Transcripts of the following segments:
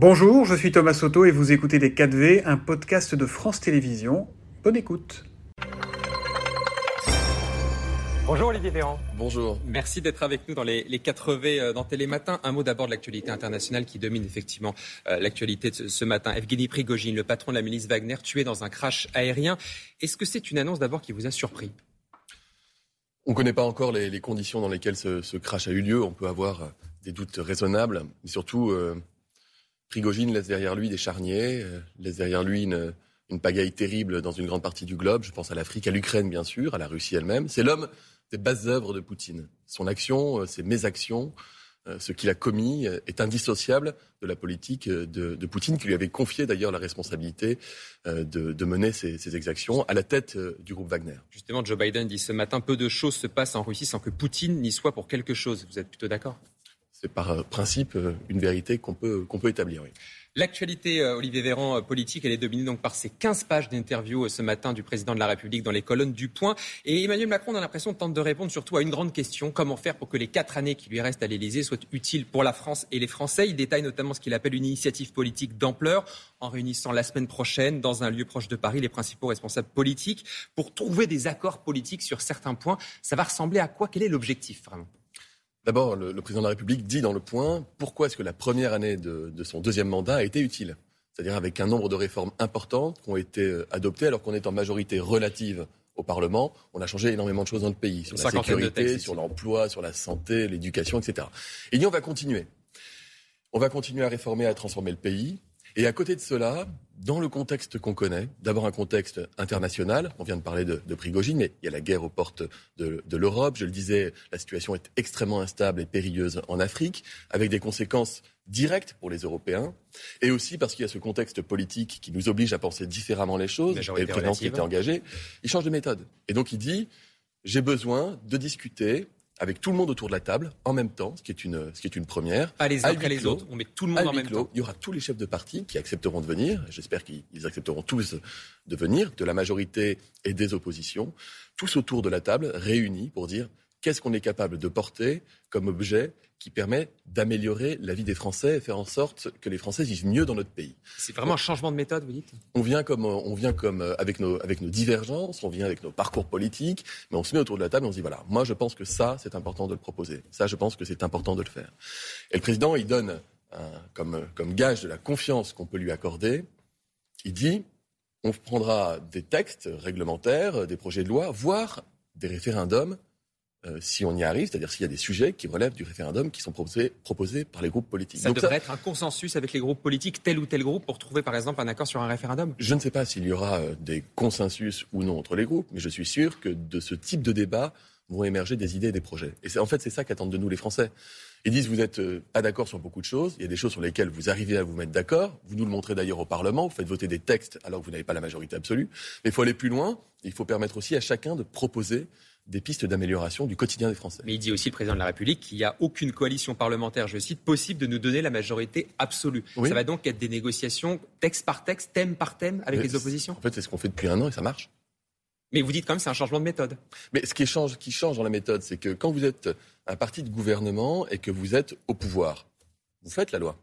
Bonjour, je suis Thomas Soto et vous écoutez Les 4V, un podcast de France Télévisions. Bonne écoute. Bonjour Olivier Véran. Bonjour. Merci d'être avec nous dans les, les 4V euh, dans Télématin. Un mot d'abord de l'actualité internationale qui domine effectivement euh, l'actualité de ce, matin. Evgeny Prigogine, le patron de la milice Wagner, tué dans un crash aérien. Est-ce que c'est une annonce d'abord qui vous a surpris? On ne connaît pas encore les, conditions dans lesquelles ce, crash a eu lieu. On peut avoir euh, des doutes raisonnables. Mais surtout, Prigogine laisse derrière lui des charniers, laisse derrière lui une, pagaille terrible dans une grande partie du globe. Je pense à l'Afrique, à l'Ukraine bien sûr, à la Russie elle-même. C'est l'homme des bases œuvres de Poutine. Son action, euh, ses mésactions, euh, ce qu'il a commis euh, est indissociable de la politique de, Poutine, qui lui avait confié d'ailleurs la responsabilité de, mener ces, exactions à la tête du groupe Wagner. Justement, Joe Biden dit ce matin, peu de choses se passent en Russie sans que Poutine n'y soit pour quelque chose. Vous êtes plutôt d'accord? C'est par principe une vérité qu'on peut, peut établir. L'actualité, euh, Olivier Véran, euh, politique, elle est dominée donc par ces 15 pages d'interview euh, ce matin du président de la République dans les colonnes du Point. Et Emmanuel Macron, on a l'impression, tente de répondre surtout à une grande question. Comment faire pour que les quatre années qui lui restent à l'Élysée soient utiles pour la France et les Français? Il détaille notamment ce qu'il appelle une initiative politique d'ampleur en réunissant la semaine prochaine dans un lieu proche de Paris les principaux responsables politiques pour trouver des accords politiques sur certains points. Ça va ressembler à quoi? Quel est l'objectif vraiment? D'abord, le, président de la République dit dans le point pourquoi est-ce que la première année de, son deuxième mandat a été utile? C'est-à-dire avec un nombre de réformes importantes qui ont été euh, adoptées alors qu'on est en majorité relative au Parlement. On a changé énormément de choses dans le pays, sur la sécurité, sur l'emploi, sur la santé, l'éducation, etc. Et dit on va continuer. On va continuer à réformer, à transformer le pays. Et à côté de cela, dans le contexte qu'on connaît, d'abord un contexte international, on vient de parler de, de Prigogine, mais il y a la guerre aux portes de, de l'Europe. Je le disais, la situation est extrêmement instable et périlleuse en Afrique, avec des conséquences directes pour les Européens, et aussi parce qu'il y a ce contexte politique qui nous oblige à penser différemment les choses, et le président qui était engagé, il change de méthode. Et donc il dit, j'ai besoin de discuter avec tout le monde autour de la table en même temps, ce qui est une, ce qui est une première. Pas les uns après les autres, on met tout le monde en même temps. Il y aura tous les chefs de parti qui accepteront de venir, j'espère qu'ils accepteront tous de venir, de la majorité et des oppositions, tous autour de la table, réunis pour dire qu'est-ce qu'on est capable de porter comme objet qui permet d'améliorer la vie des Français et faire en sorte que les Français vivent mieux dans notre pays. C'est vraiment un changement de méthode, vous dites? On vient comme, on vient comme euh, avec, nos, avec nos divergences, on vient avec nos parcours politiques, mais on se met autour de la table et on se dit voilà, moi je pense que ça, c'est important de le proposer. Ça, je pense que c'est important de le faire. Et le président, il donne comme, comme gage de la confiance qu'on peut lui accorder, il dit on prendra des textes réglementaires, des projets de loi, voire des référendums euh, si on y arrive, c'est-à-dire s'il y a des sujets qui relèvent du référendum qui sont proposés, proposés par les groupes politiques. Ça devrait être un consensus avec les groupes politiques, tel ou tel groupe, pour trouver par exemple un accord sur un référendum Je ne sais pas s'il y aura euh, des consensus ou non entre les groupes, mais je suis sûr que de ce type de débat vont émerger des idées et des projets. Et en fait, c'est ça qu'attendent de nous les Français. Ils disent vous n'êtes euh, pas d'accord sur beaucoup de choses. Il y a des choses sur lesquelles vous arrivez à vous mettre d'accord. Vous nous le montrez d'ailleurs au Parlement. Vous faites voter des textes alors que vous n'avez pas la majorité absolue. Mais il faut aller plus loin. Il faut permettre aussi à chacun de proposer des pistes d'amélioration du quotidien des Français. Mais il dit aussi, le président de la République, qu'il n'y a aucune coalition parlementaire, je cite, possible de nous donner la majorité absolue. Ça va donc être des négociations texte par texte, thème par thème avec les oppositions En fait, c'est ce qu'on fait depuis un an et ça marche. Mais vous dites quand même c'est un changement de méthode. Mais ce qui change, qui change dans la méthode, c'est que quand vous êtes un parti de gouvernement et que vous êtes au pouvoir, vous faites la loi.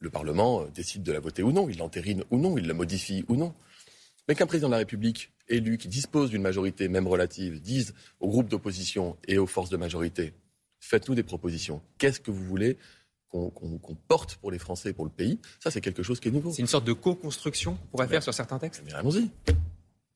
Le Parlement euh, décide de la voter ou non, il l'entérine ou non, il la modifie ou non. Mais qu'un président de la République élus qui disposent d'une majorité, même relative, disent aux groupes d'opposition et aux forces de majorité faites-nous des propositions. Qu'est-ce que vous voulez qu'on porte pour les Français et pour le pays? Ça, c'est quelque chose qui est nouveau. C'est une sorte de co-construction qu'on pourrait faire sur certains textes? Mais allons-y.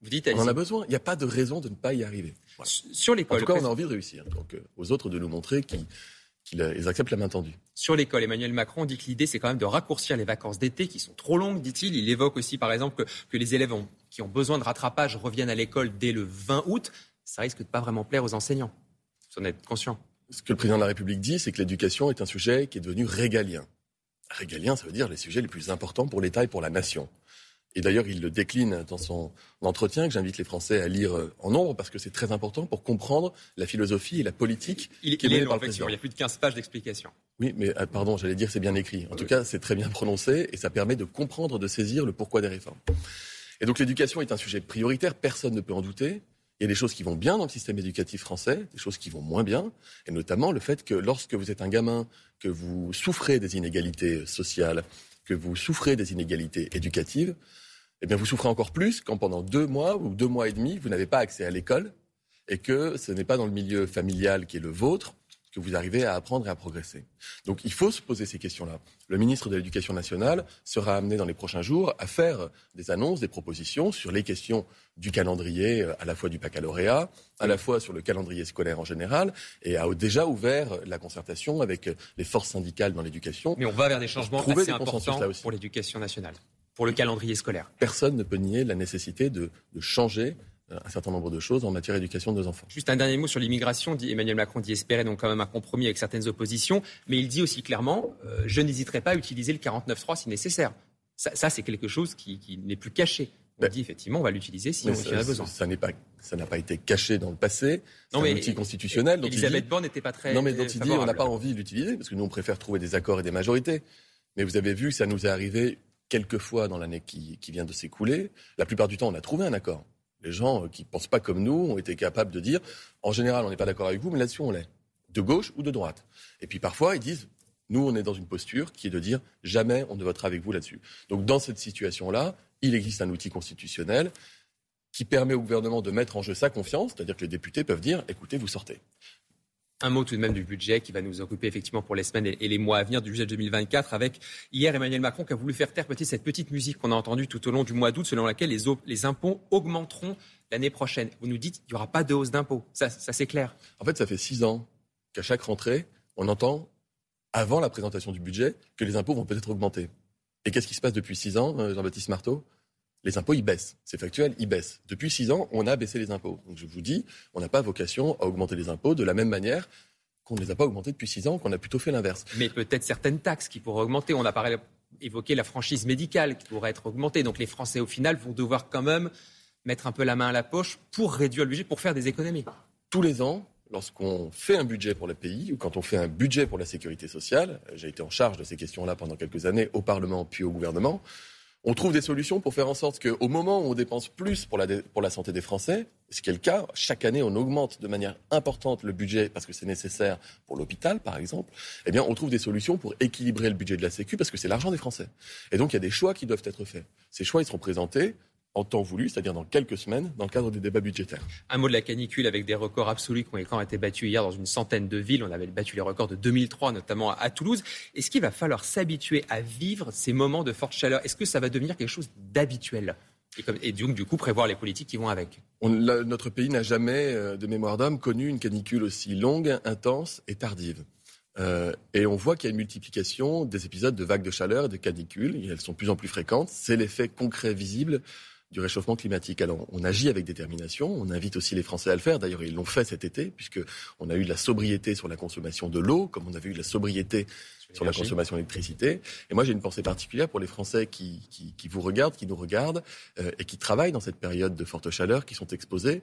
Vous dites, on en a besoin. Il n'y a pas de raison de ne pas y arriver. Sur l'école. En tout cas, on a envie de réussir. Donc, euh, aux autres de nous montrer qu'ils acceptent la main tendue. Sur l'école, Emmanuel Macron dit que l'idée, c'est quand même de raccourcir les vacances d'été qui sont trop longues, dit-il. Il évoque aussi, par exemple, que, que les élèves ont qui ont besoin de rattrapage reviennent à l'école dès le 20 août, ça risque de pas vraiment plaire aux enseignants. Vous en êtes conscient. Ce que le président de la République dit, c'est que l'éducation est un sujet qui est devenu régalien. Régalien, ça veut dire les sujets les plus importants pour l'État et pour la nation. Et d'ailleurs, il le décline dans son entretien que j'invite les Français à lire euh, en nombre parce que c'est très important pour comprendre la philosophie et la politique il, qui est menée par le président. Il y a plus de 15 pages d'explications. Oui, mais euh, pardon, j'allais dire c'est bien écrit. En tout cas, c'est très bien prononcé et ça permet de comprendre, de saisir le pourquoi des réformes. Et donc l'éducation est un sujet prioritaire, personne ne peut en douter. Il y a des choses qui vont bien dans le système éducatif français, des choses qui vont moins bien, et notamment le fait que lorsque vous êtes un gamin, que vous souffrez des inégalités sociales, que vous souffrez des inégalités éducatives, eh bien vous souffrez encore plus quand pendant deux mois ou deux mois et demi, vous n'avez pas accès à l'école et que ce n'est pas dans le milieu familial qui est le vôtre que vous arrivez à apprendre et à progresser. Donc il faut se poser ces questions-là. Le ministre de l'Éducation nationale sera amené dans les prochains jours à faire des annonces, des propositions sur les questions du calendrier, euh, à la fois du baccalauréat, à la fois sur le calendrier scolaire en général, et a déjà ouvert la concertation avec les forces syndicales dans l'éducation. Mais on va vers des changements assez importants pour l'éducation nationale, pour le calendrier scolaire. Personne ne peut nier la nécessité de, de changer un certain nombre de choses en matière d'éducation de nos enfants. Juste un dernier mot sur l'immigration. Emmanuel Macron dit espérer donc quand même un compromis avec certaines oppositions, mais il dit aussi clairement euh, je n'hésiterai pas à utiliser le 49.3 si nécessaire. Ça, c'est quelque chose qui, n'est plus caché. On ben, dit effectivement on va l'utiliser si on en a besoin. Ça, n'a pas été caché dans le passé. C'est un outil constitutionnel. Dont Elisabeth Borne n'était pas très. Non, mais dont il dit on n'a pas envie de l'utiliser parce que nous on préfère trouver des accords et des majorités. Mais vous avez vu, ça nous est arrivé quelques fois dans l'année qui, qui vient de s'écouler. La plupart du temps, on a trouvé un accord. Les gens euh, qui ne pensent pas comme nous ont été capables de dire, en général, on n'est pas d'accord avec vous, mais là-dessus, on l'est. De gauche ou de droite. Et puis parfois, ils disent, nous, on est dans une posture qui est de dire, jamais on ne votera avec vous là-dessus. Donc dans cette situation-là, il existe un outil constitutionnel qui permet au gouvernement de mettre en jeu sa confiance, c'est-à-dire que les députés peuvent dire, écoutez, vous sortez. Un mot tout de même du budget qui va nous occuper effectivement pour les semaines et les mois à venir du budget 2024 avec hier Emmanuel Macron qui a voulu faire taire peut-être cette petite musique qu'on a entendue tout au long du mois d'août selon laquelle les, les impôts augmenteront l'année prochaine. Vous nous dites qu'il n'y aura pas de hausse d'impôts. Ça, ça c'est clair. En fait, ça fait six ans qu'à chaque rentrée, on entend avant la présentation du budget que les impôts vont peut-être augmenter. Et qu'est-ce qui se passe depuis six ans, euh, Jean-Baptiste Marteau? Les impôts, ils baissent. C'est factuel, ils baissent. Depuis six ans, on a baissé les impôts. Donc je vous dis, on n'a pas vocation à augmenter les impôts de la même manière qu'on ne les a pas augmentés depuis six ans, qu'on a plutôt fait l'inverse. Mais peut-être certaines taxes qui pourraient augmenter. On a parlé, évoqué la franchise médicale qui pourrait être augmentée. Donc les Français, au final, vont devoir quand même mettre un peu la main à la poche pour réduire le budget, pour faire des économies. Tous les ans, lorsqu'on fait un budget pour le pays ou quand on fait un budget pour la sécurité sociale, j'ai été en charge de ces questions-là pendant quelques années au Parlement puis au gouvernement, on trouve des solutions pour faire en sorte qu'au moment où on dépense plus pour la, santé des Français, ce qui est le cas, chaque année on augmente de manière importante le budget parce que c'est nécessaire pour l'hôpital par exemple, eh bien on trouve des solutions pour équilibrer le budget de la Sécu parce que c'est l'argent des Français. Et donc il y a des choix qui doivent être faits. Ces choix ils seront présentés en temps voulu, c'est-à-dire dans quelques semaines, dans le cadre des débats budgétaires. Un mot de la canicule avec des records absolus qui ont été battus hier dans une centaine de villes. On avait battu les records de 2003, notamment à Toulouse. Est-ce qu'il va falloir s'habituer à vivre ces moments de forte chaleur? Est-ce que ça va devenir quelque chose d'habituel? Et, donc, du coup, prévoir les politiques qui vont avec? notre pays n'a jamais, euh, de mémoire d'homme, connu une canicule aussi longue, intense et tardive. Euh, et on voit qu'il y a une multiplication des épisodes de vagues de chaleur et de canicules. Et elles sont de plus en plus fréquentes. C'est l'effet concret visible du réchauffement climatique. Alors, on agit avec détermination. On invite aussi les Français à le faire. D'ailleurs, ils l'ont fait cet été, puisque on a eu de la sobriété sur la consommation de l'eau, comme on avait eu de la sobriété sur la consommation d'électricité. Et moi, j'ai une pensée particulière pour les Français qui, qui, qui vous regardent, qui nous regardent, euh, et qui travaillent dans cette période de forte chaleur, qui sont exposés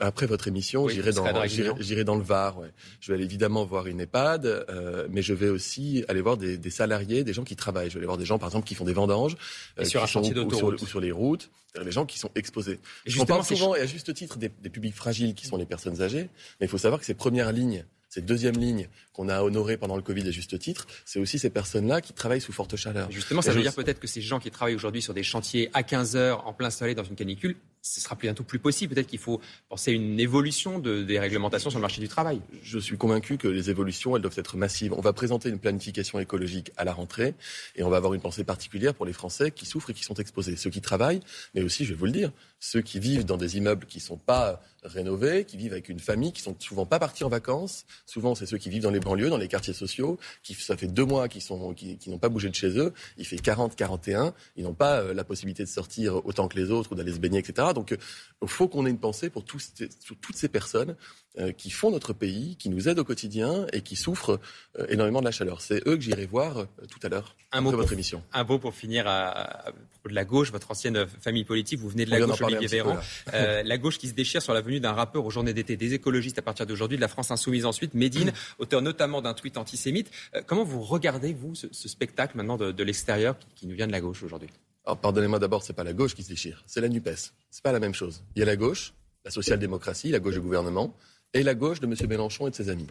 après votre émission, j'irai dans, j'irai dans le Var. Ouais. Je vais aller évidemment voir une EHPAD, euh, mais je vais aussi aller voir des, des, salariés, des gens qui travaillent. Je vais aller voir des gens, par exemple, qui font des vendanges, euh, sur un chantier ou, sur, ou sur les routes, les gens qui sont exposés. Et je parle souvent, et à juste titre, des, des publics fragiles qui sont les personnes âgées, mais il faut savoir que ces premières lignes cette deuxième ligne qu'on a honorée pendant le Covid à juste titre, c'est aussi ces personnes-là qui travaillent sous forte chaleur. Justement, ça veut dire peut-être que ces gens qui travaillent aujourd'hui sur des chantiers à 15 heures en plein soleil dans une canicule, ce sera bientôt plus possible. Peut-être qu'il faut penser à une évolution de, des réglementations sur le marché du travail. Je suis convaincu que les évolutions, elles doivent être massives. On va présenter une planification écologique à la rentrée et on va avoir une pensée particulière pour les Français qui souffrent et qui sont exposés. Ceux qui travaillent, mais aussi, je vais vous le dire, ceux qui vivent dans des immeubles qui ne sont pas rénovés, qui vivent avec une famille, qui sont souvent pas partis en vacances. Souvent, c'est ceux qui vivent dans les banlieues, dans les quartiers sociaux, qui ça fait deux mois qu'ils sont, qui, qui n'ont pas bougé de chez eux. Il fait 40, 41. Ils n'ont pas euh, la possibilité de sortir autant que les autres ou d'aller se baigner, etc. Donc, il euh, faut qu'on ait une pensée pour tous, toutes ces personnes euh, qui font notre pays, qui nous aident au quotidien et qui souffrent euh, énormément de la chaleur. C'est eux que j'irai voir euh, tout à l'heure un mot votre émission. Un mot pour finir à, propos de la gauche, votre ancienne famille politique. Vous venez de la gauche, Olivier Véran. la gauche qui se déchire sur la venue d'un rappeur aux journées d'été des écologistes à partir d'aujourd'hui, de la France insoumise ensuite, Médine, auteur notamment d'un tweet antisémite. comment vous regardez, vous, ce, spectacle maintenant de, l'extérieur qui, nous vient de la gauche aujourd'hui? Alors pardonnez-moi d'abord, c'est pas la gauche qui se déchire, c'est la Nupes. C'est pas la même chose. Il y a la gauche, la social-démocratie, la gauche du gouvernement, et la gauche de M. Mélenchon et de ses amis.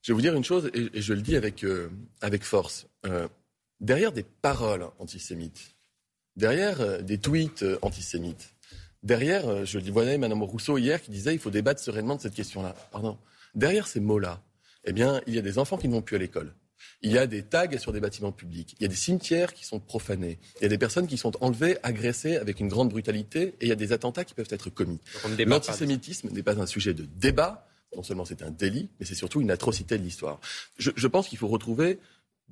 Je vais vous dire une chose, et, je le dis avec, euh, avec force. Euh, derrière des paroles antisémites, derrière euh, des tweets antisémites, derrière, je le voyais Mme Rousseau hier qui disait il faut débattre sereinement de cette question-là. Pardon. Derrière ces mots-là, eh bien, il y a des enfants qui ne vont plus à l'école. Il y a des tags sur des bâtiments publics. Il y a des cimetières qui sont profanés. Il y a des personnes qui sont enlevées, agressées avec une grande brutalité. Et il y a des attentats qui peuvent être commis. L'antisémitisme n'est pas un sujet de débat. Non seulement c'est un délit, mais c'est surtout une atrocité de l'histoire. Je, je pense qu'il faut retrouver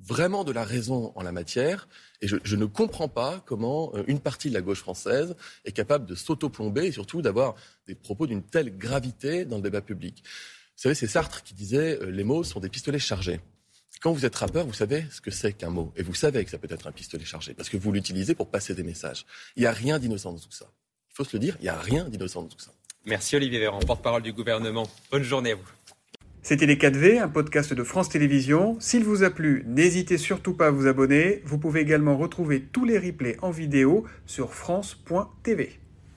vraiment de la raison en la matière. Et je, je, ne comprends pas comment euh, une partie de la gauche française est capable de s'auto-plomber et surtout d'avoir des propos d'une telle gravité dans le débat public. Vous savez, c'est Sartre qui disait euh, les mots sont des pistolets chargés. Quand vous êtes rappeur, vous savez ce que c'est qu'un mot. Et vous savez que ça peut être un pistolet chargé, parce que vous l'utilisez pour passer des messages. Il n'y a rien d'innocent dans tout ça. Il faut se le dire, il n'y a rien d'innocent dans tout ça. Merci Olivier Véran, porte-parole du gouvernement. Bonne journée à vous. C'était Les 4V, un podcast de France Télévisions. S'il vous a plu, n'hésitez surtout pas à vous abonner. Vous pouvez également retrouver tous les replays en vidéo sur France.tv.